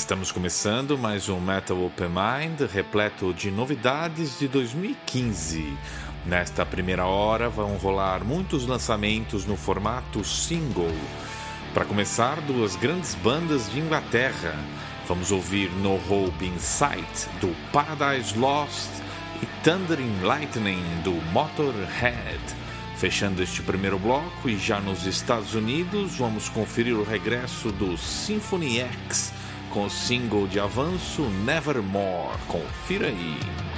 Estamos começando mais um Metal Open Mind repleto de novidades de 2015. Nesta primeira hora vão rolar muitos lançamentos no formato single. Para começar, duas grandes bandas de Inglaterra. Vamos ouvir No Hope in Sight do Paradise Lost e Thundering Lightning do Motorhead. Fechando este primeiro bloco e já nos Estados Unidos, vamos conferir o regresso do Symphony X com o single de avanço Nevermore. Confira aí.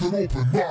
Mind. an open mind.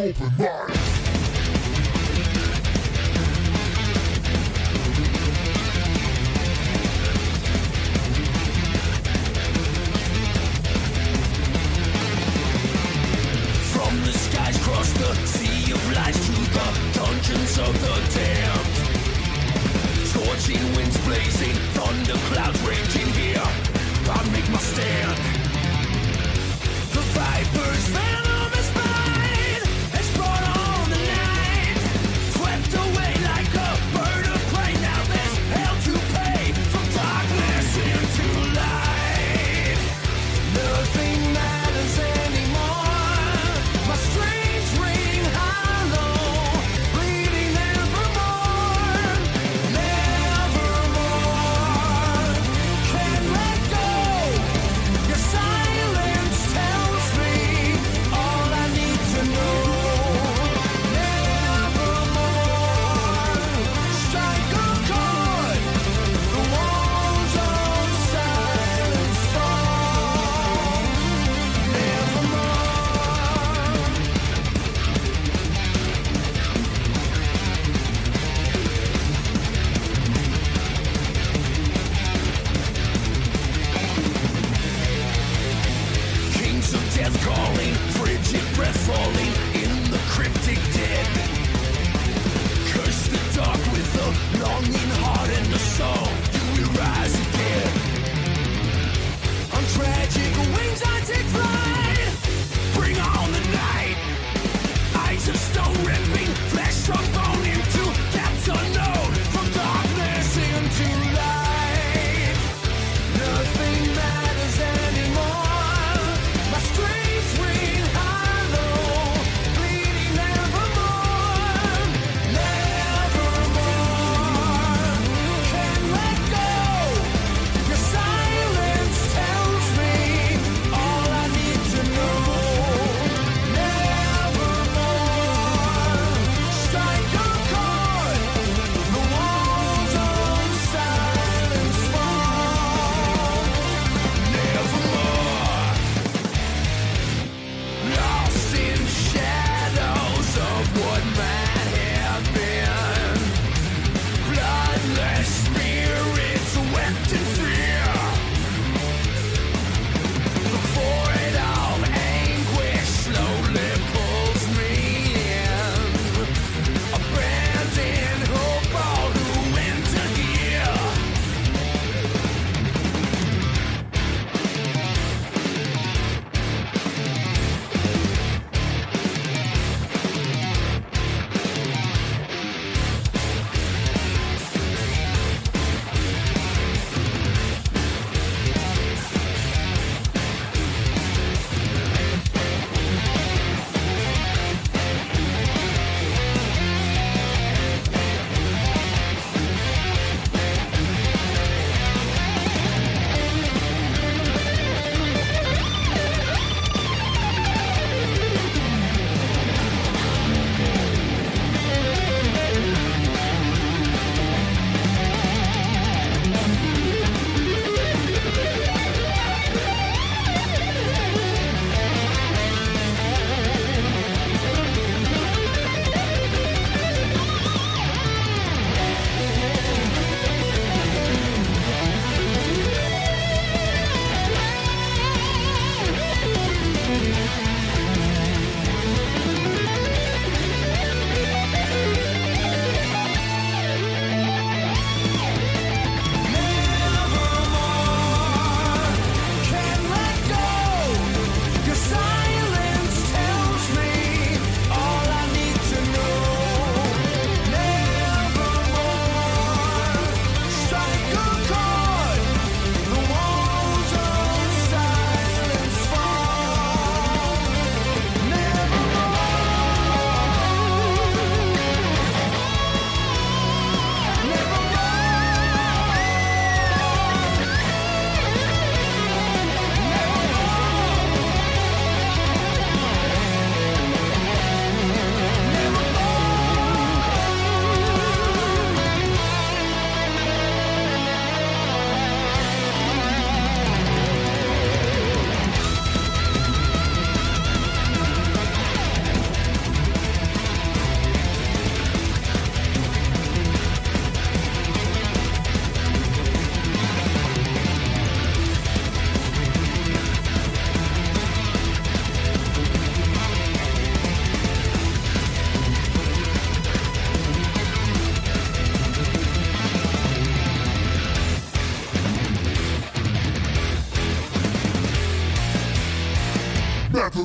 open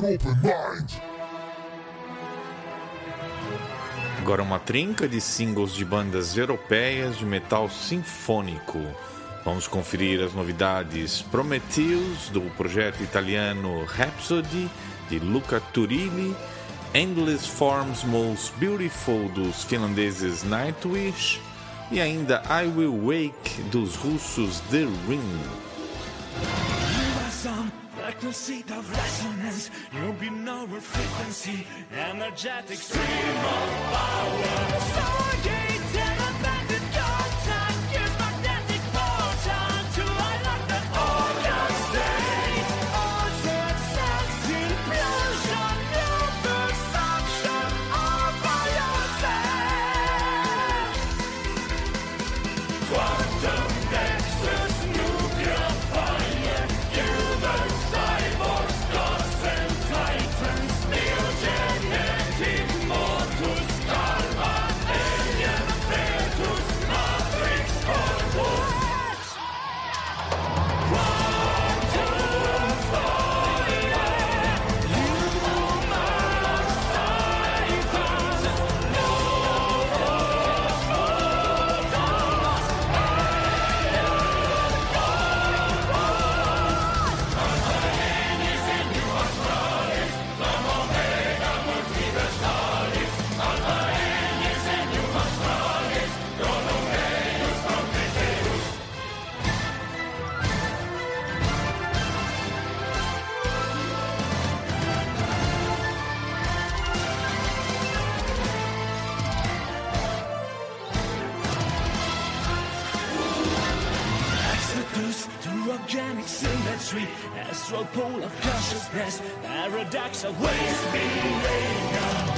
Open Mind. Agora uma trinca de singles de bandas europeias de metal sinfônico. Vamos conferir as novidades Prometheus, do projeto italiano Rhapsody, de Luca Turilli, Endless Forms Most Beautiful, dos finlandeses Nightwish, e ainda I Will Wake, dos russos The Ring. Seat of resonance. You'll be nowhere frequency, energetic stream of power. Stargate astral pole of consciousness, paradox of waste behavior.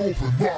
Open mind.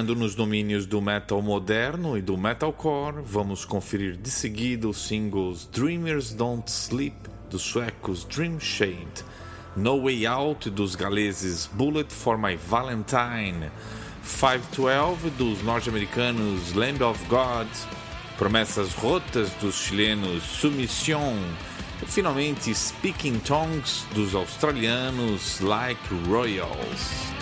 Entrando nos domínios do metal moderno e do metalcore, vamos conferir de seguida os singles Dreamers Don't Sleep dos suecos Dream Shade, No Way Out dos galeses Bullet for My Valentine, 512 dos norte-americanos Land of God, Promessas Rotas dos chilenos Submission e finalmente Speaking Tongues dos australianos Like Royals.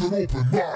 Open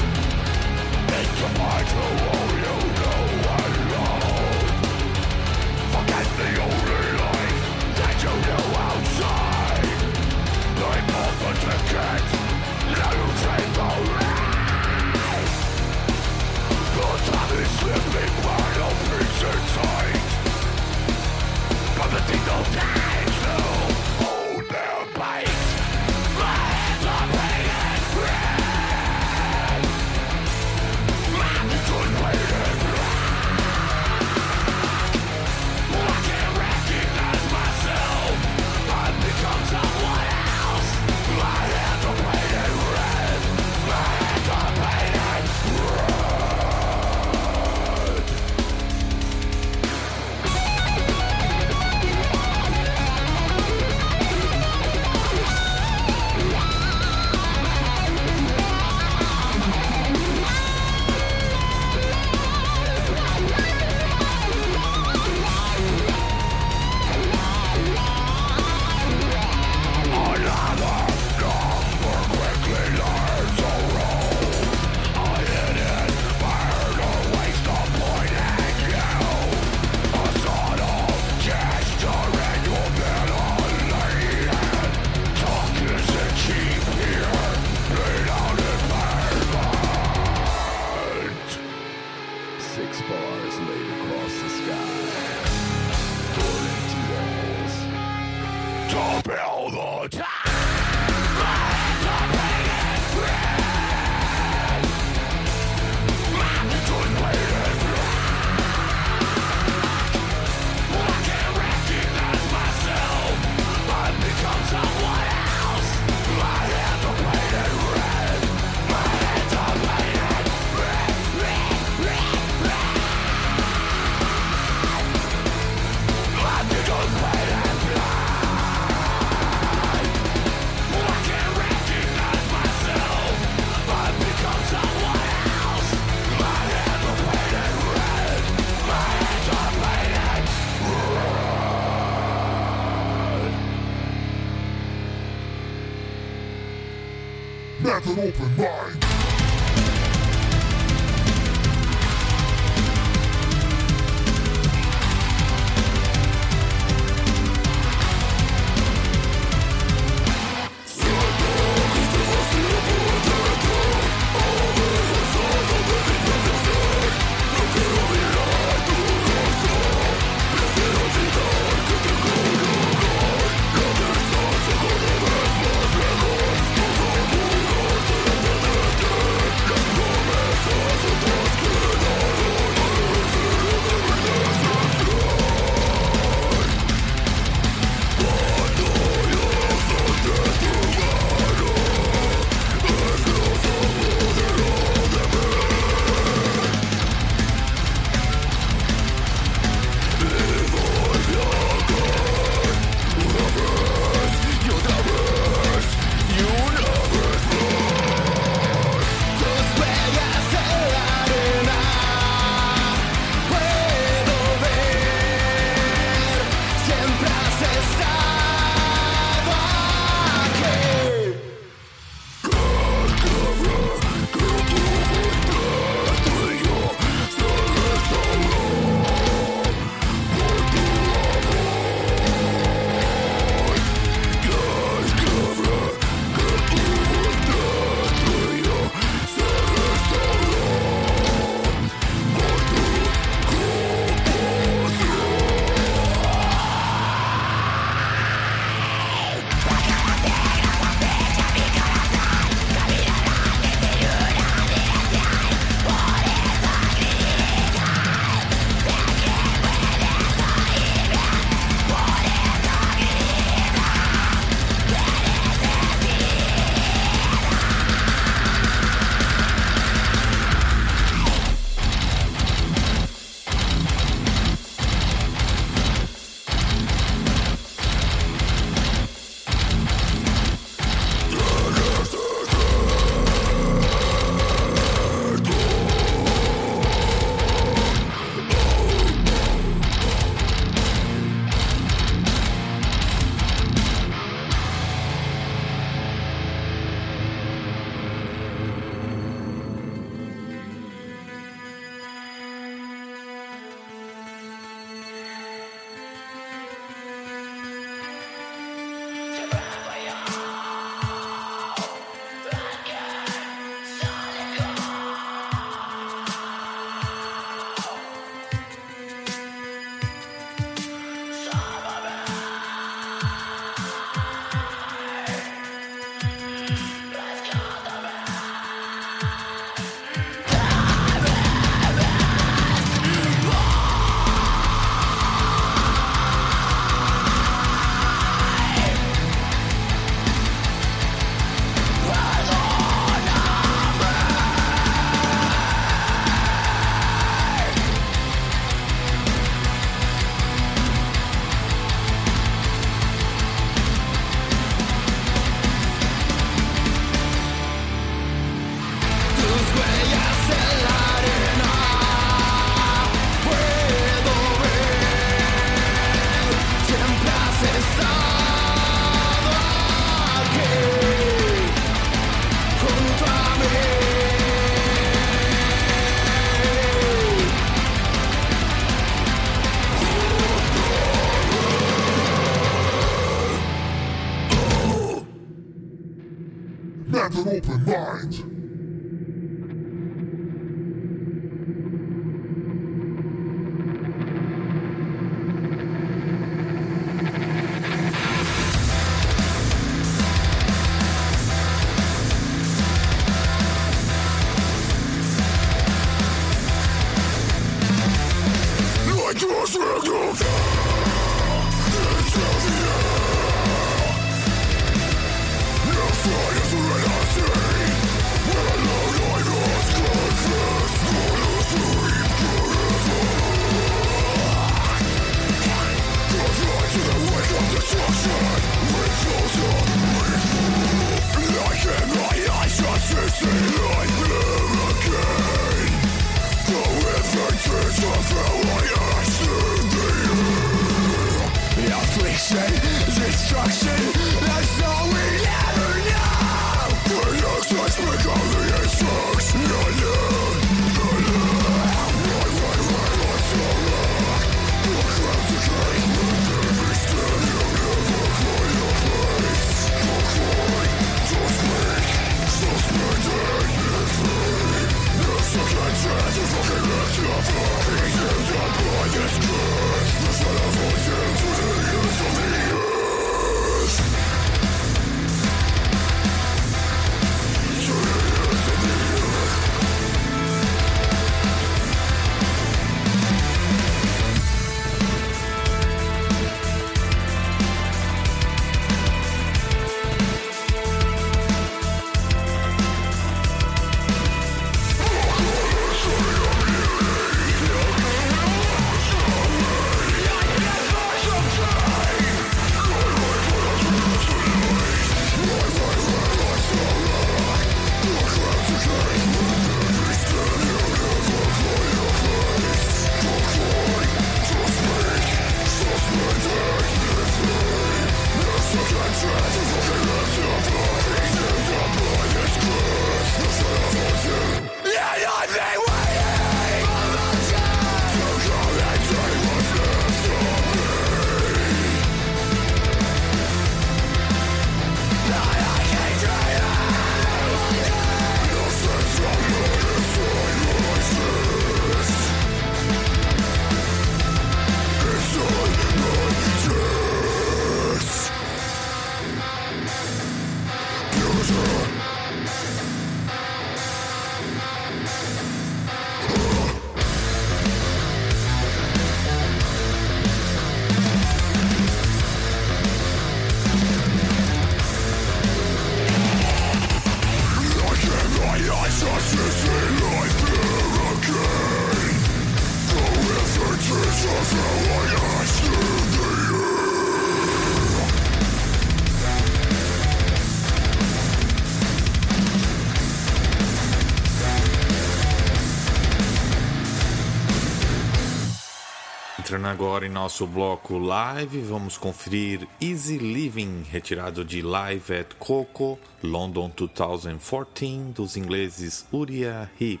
agora em nosso bloco live, vamos conferir Easy Living, retirado de Live at Coco, London 2014, dos ingleses Uriah Heep.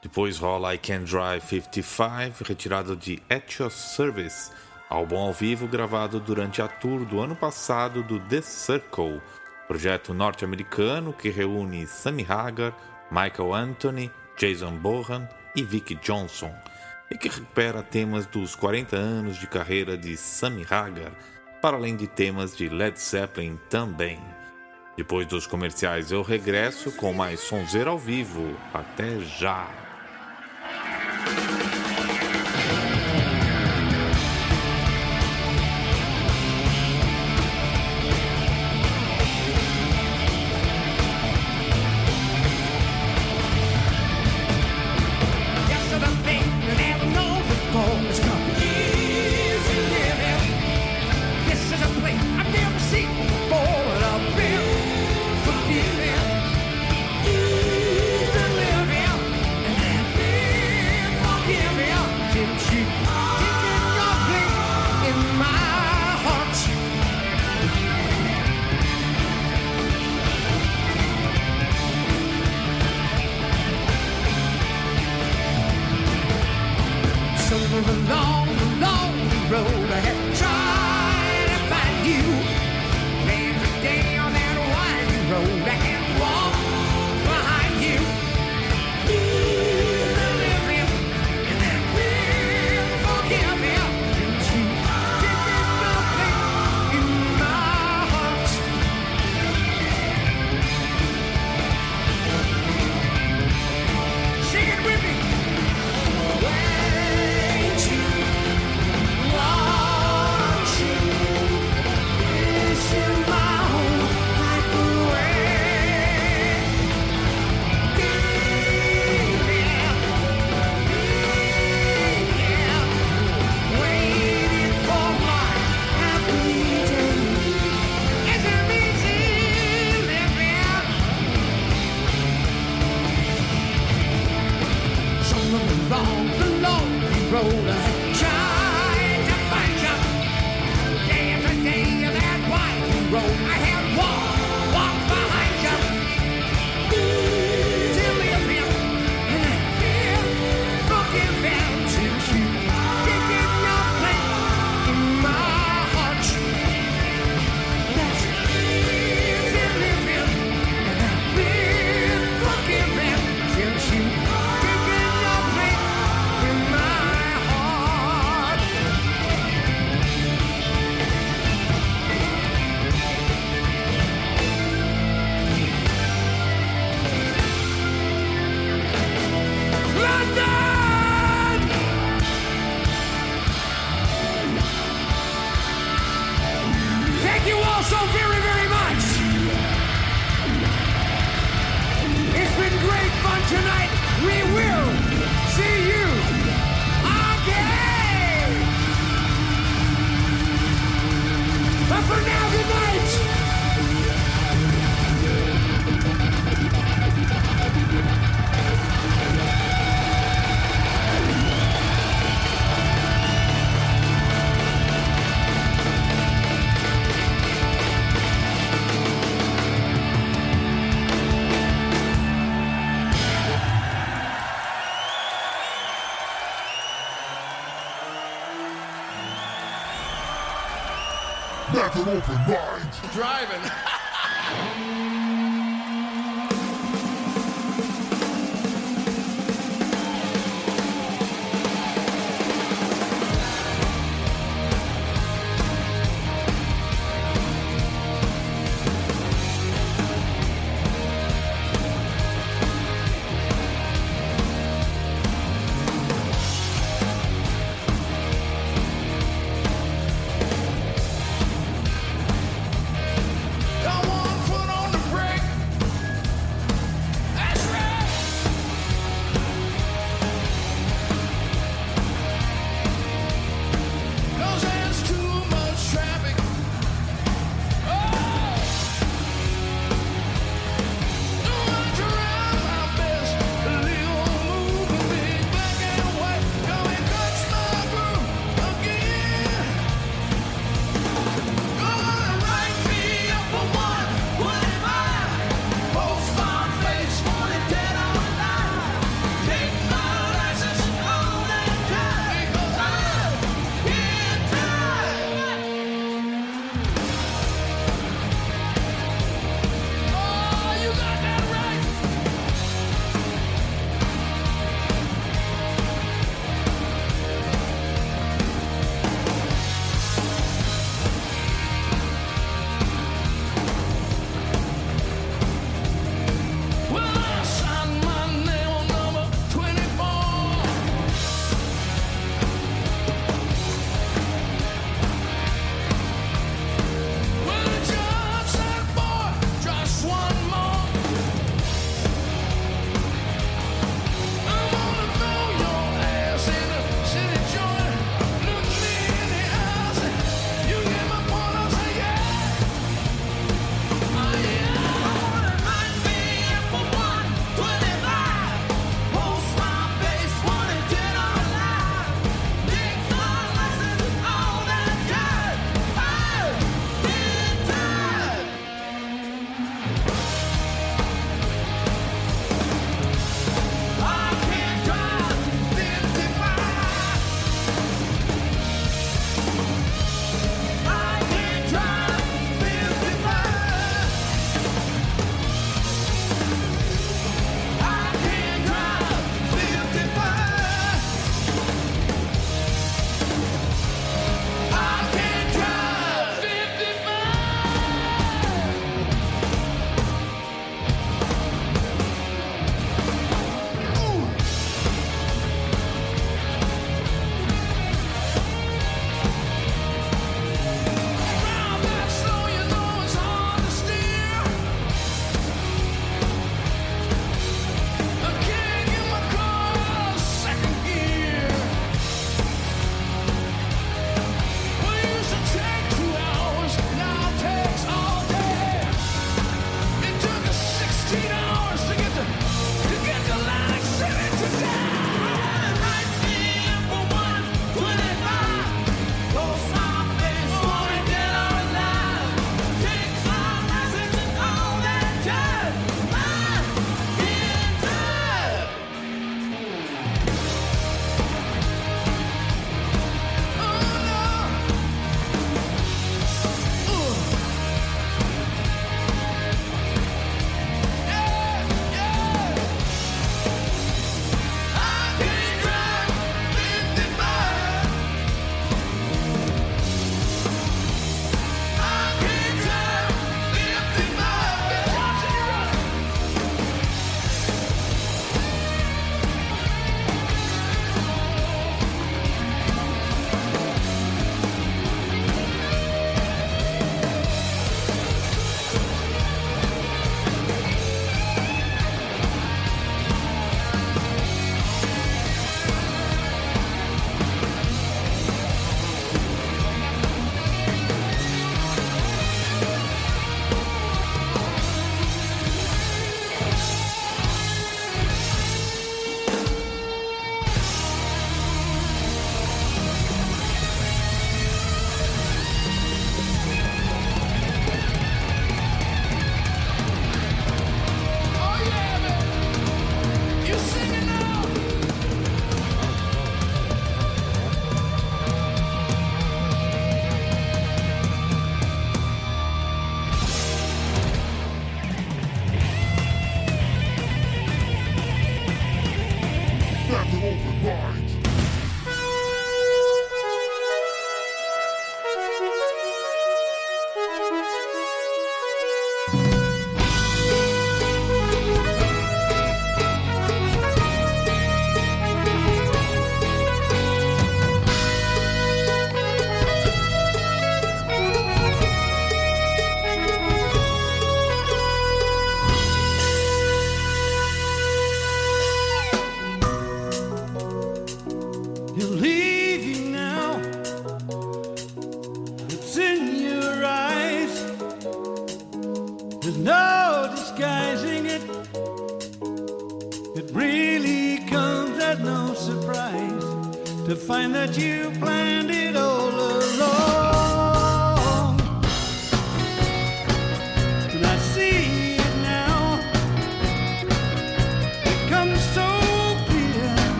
Depois rola I Can Drive 55, retirado de At Your Service, álbum ao vivo gravado durante a tour do ano passado do The Circle, projeto norte-americano que reúne Sammy Hagar, Michael Anthony, Jason Bohan e Vicky Johnson e que recupera temas dos 40 anos de carreira de Sammy Hagar, para além de temas de Led Zeppelin também. Depois dos comerciais eu regresso com mais sonzeiro ao vivo. Até já! Metal Open Mind.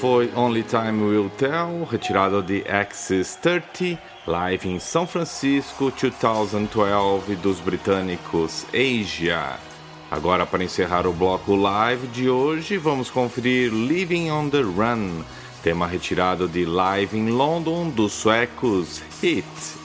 Foi Only Time Will Tell, retirado de Axis 30, live em São Francisco 2012 dos britânicos Asia. Agora, para encerrar o bloco live de hoje, vamos conferir Living on the Run, tema retirado de Live em London dos suecos Hit.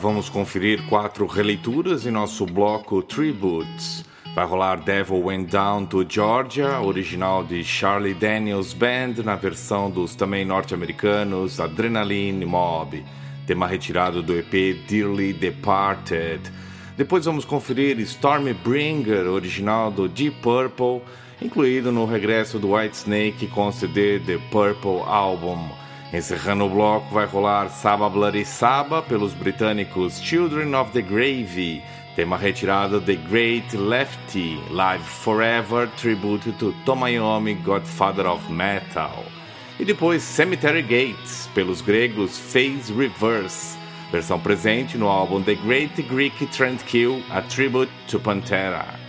Vamos conferir quatro releituras em nosso bloco Tributes. Vai rolar Devil Went Down to Georgia, original de Charlie Daniels Band, na versão dos também norte-americanos Adrenaline Mob, tema retirado do EP Dearly Departed. Depois vamos conferir Stormbringer, original do Deep Purple, incluído no regresso do Whitesnake com o CD The Purple Album. Encerrando o bloco vai rolar Saba Bloody Saba pelos britânicos Children of the Grave, tema retirado The Great Lefty, Live Forever, tribute to Tomayomi, Godfather of Metal. E depois Cemetery Gates, pelos gregos Phase Reverse, versão presente no álbum The Great Greek Trendkill, A Tribute to Pantera.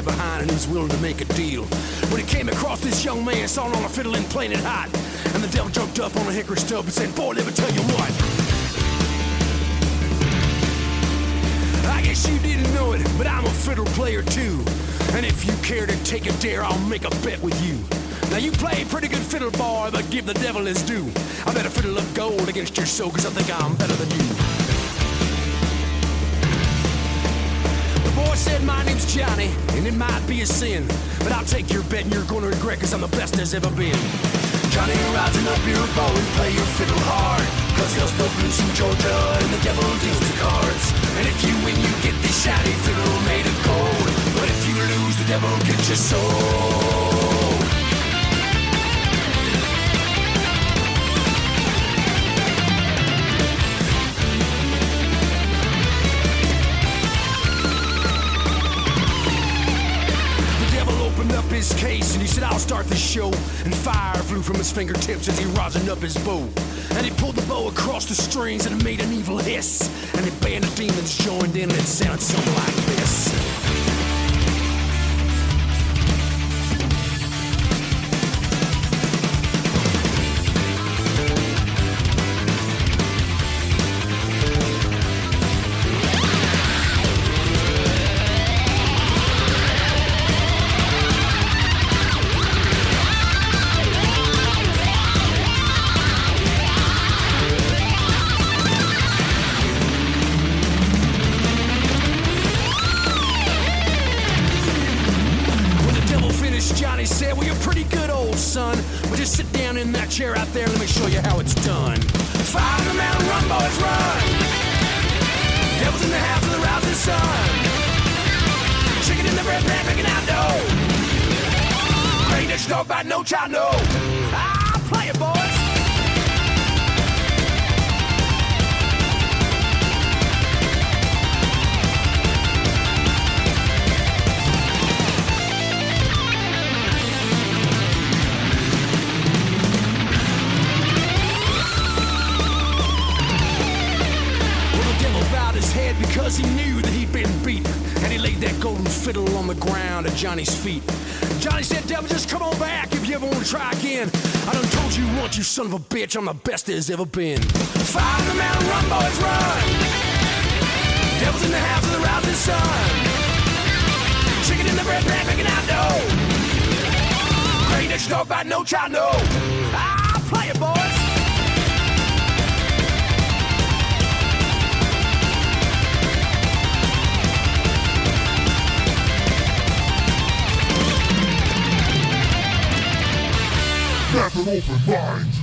Way behind and he was willing to make a deal. When he came across this young man sawing on a fiddle and playing it hot, and the devil jumped up on a hickory stub and said, Boy, let me tell you what. I guess you didn't know it, but I'm a fiddle player too. And if you care to take a dare, I'll make a bet with you. Now you play pretty good fiddle, boy, but give the devil his due. I bet a fiddle of gold against your soul, cause I think I'm better than you. Boy said my name's Johnny, and it might be a sin. But I'll take your bet and you're gonna regret, cause I'm the best there's ever been. Johnny, rising up your bow and play your fiddle hard. Cause there's no blues from Georgia, and the devil deals the cards. And if you win, you get this shiny fiddle made of gold. But if you lose, the devil gets your soul. Start the show. And fire flew from his fingertips as he rosined up his bow. And he pulled the bow across the strings and it made an evil hiss. And the band of demons joined in and it sounded something like this. Johnny's feet. Johnny said, Devil, just come on back if you ever want to try again. I done told you once, you son of a bitch, I'm the best there's ever been. Fire the mountain, run, boys, run. Devil's in the house of the rising sun. Chicken in the bread pan, making out dough. Great talk about no child, no. Ah, play it, boys. Have an open mind.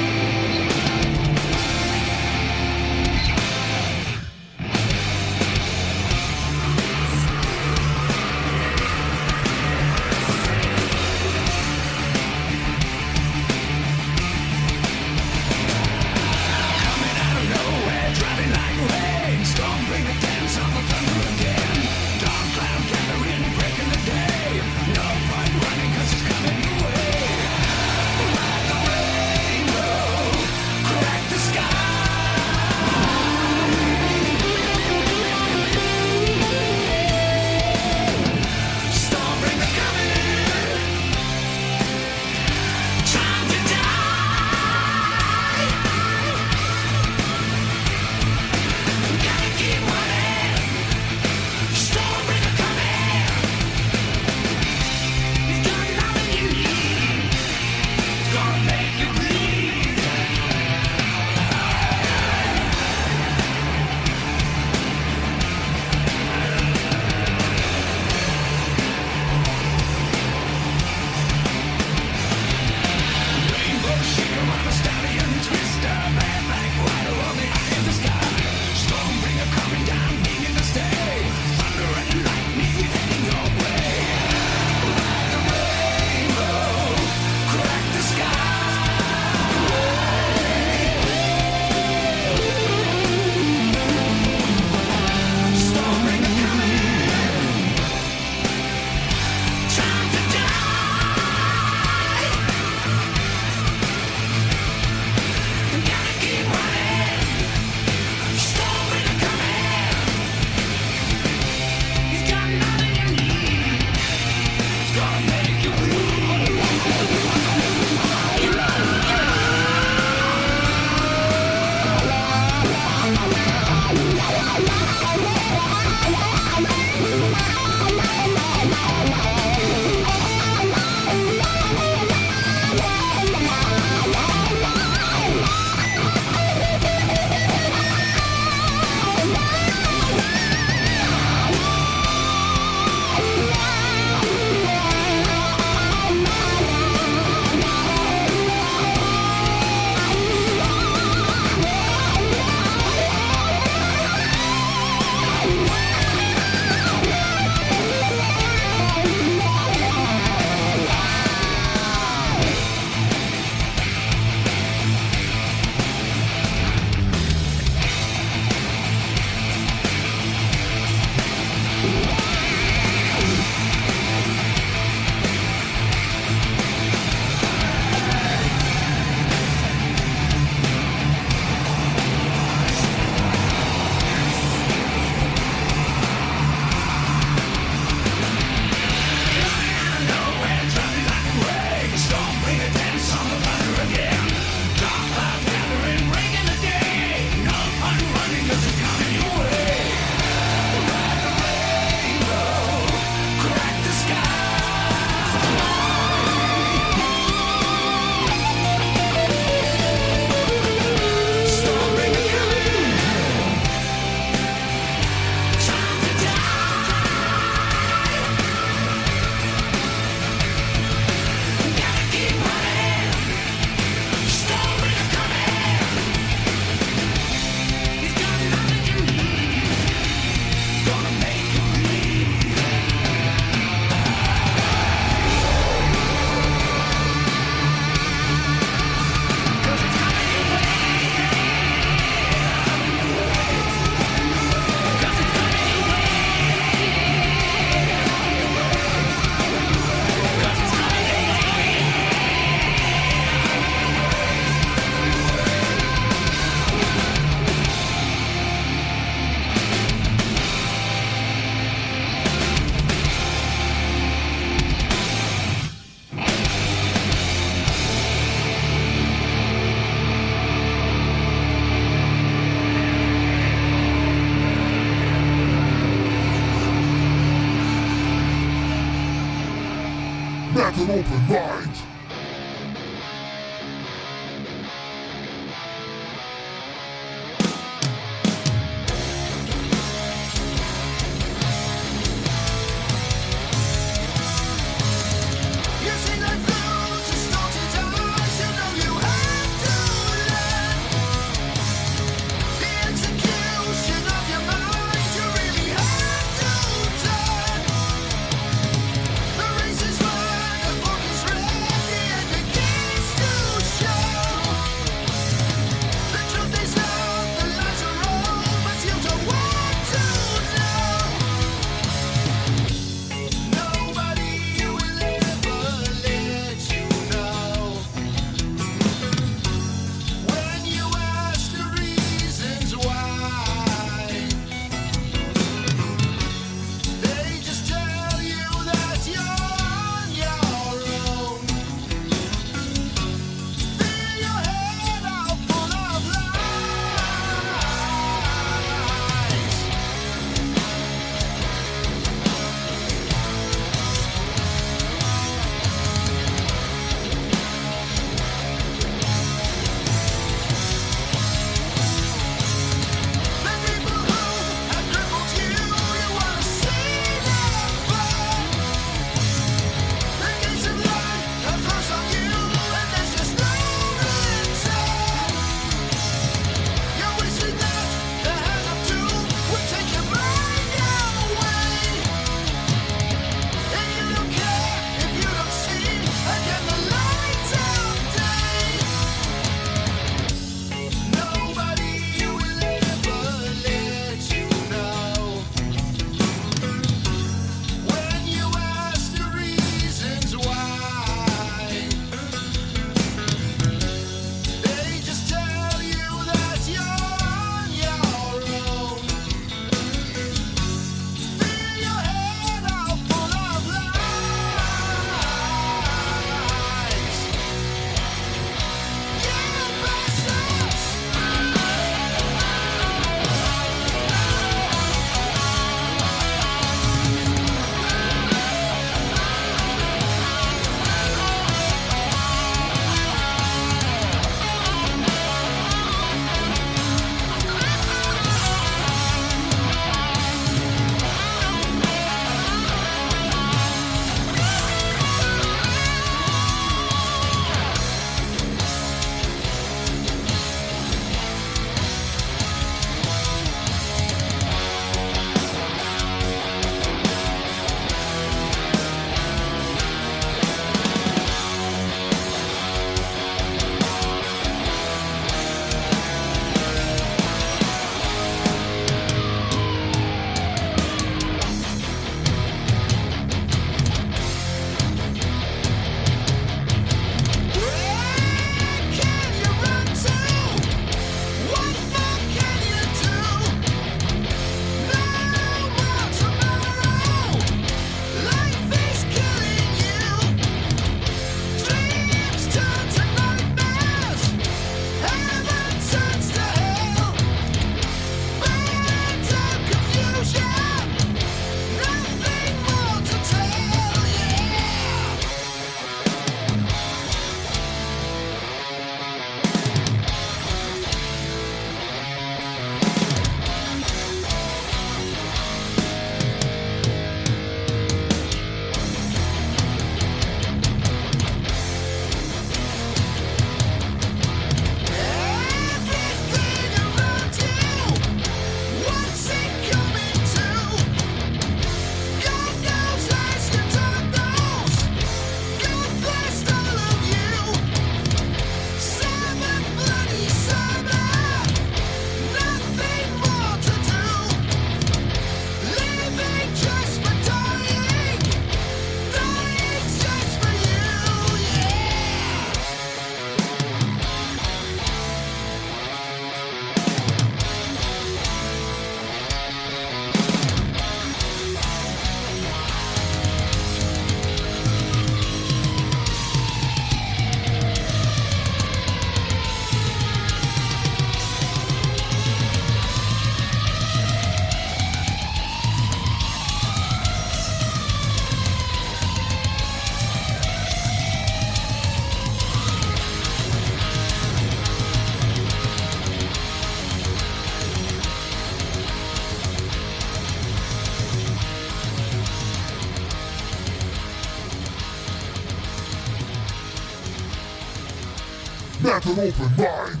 Have an open mind.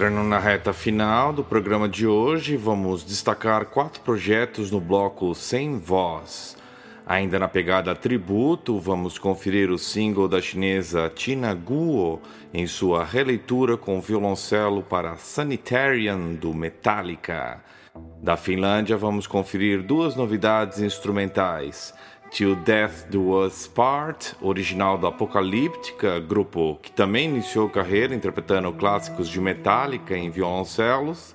Entrando na reta final do programa de hoje, vamos destacar quatro projetos no bloco Sem Voz. Ainda na pegada tributo, vamos conferir o single da chinesa Tina Guo em sua releitura com violoncelo para Sanitarian do Metallica. Da Finlândia, vamos conferir duas novidades instrumentais. Till Death Do Us Part, original do Apocalíptica, grupo que também iniciou carreira interpretando clássicos de Metallica em violoncelos,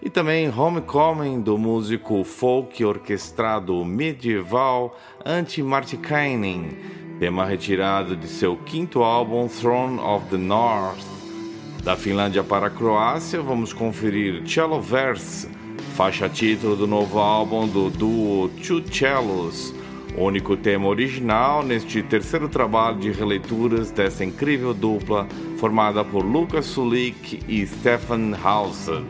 e também Homecoming do músico folk orquestrado medieval Antti Martikainen, tema retirado de seu quinto álbum Throne of the North. Da Finlândia para a Croácia, vamos conferir Cello Verse, faixa título do novo álbum do duo Two Cellos, único tema original neste terceiro trabalho de releituras dessa incrível dupla formada por Lucas Sulik e Stefan Hauser.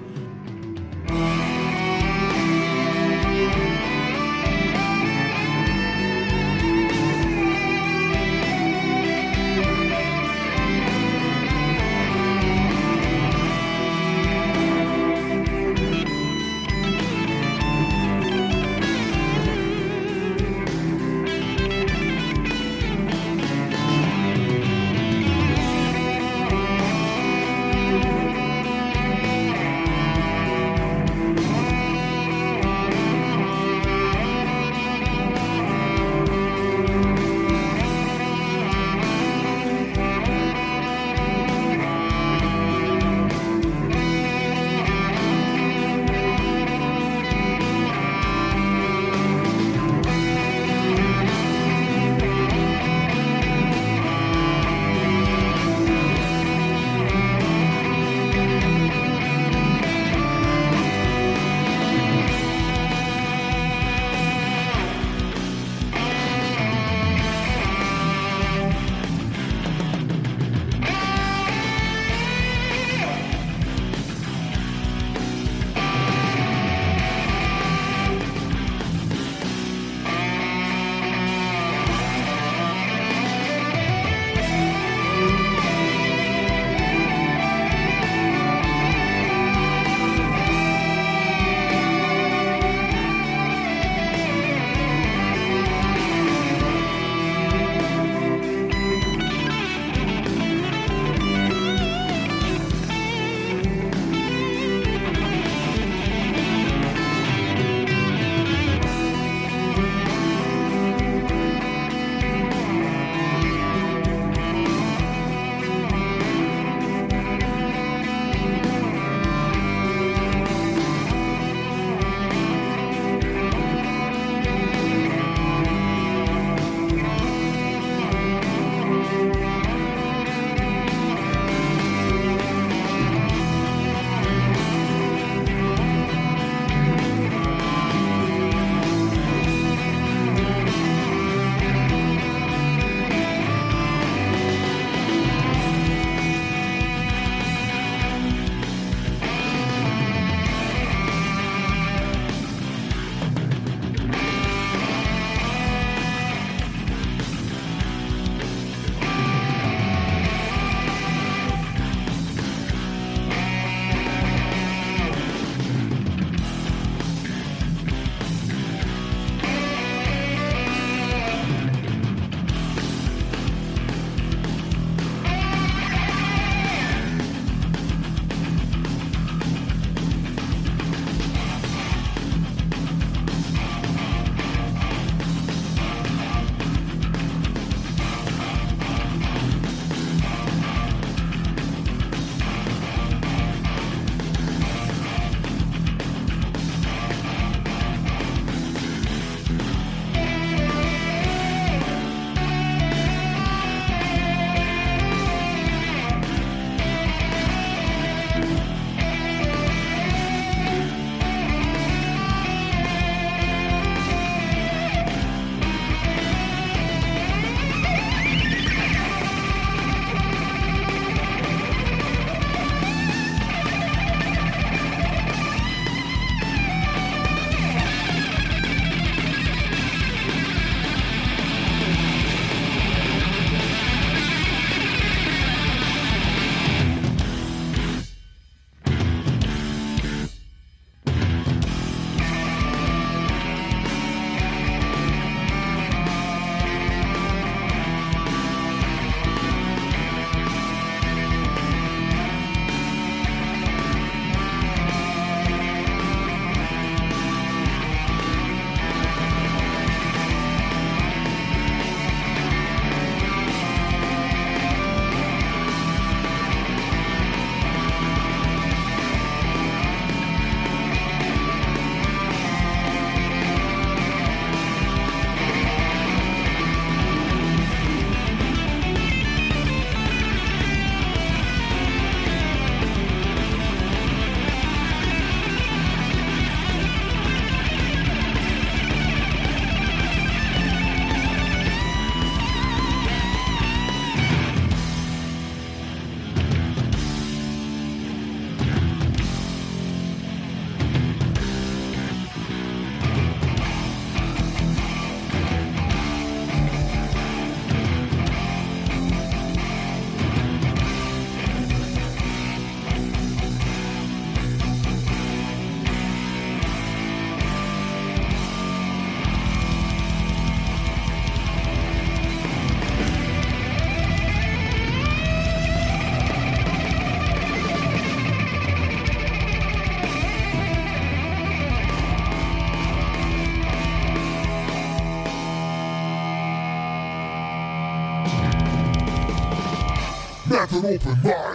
An open mind.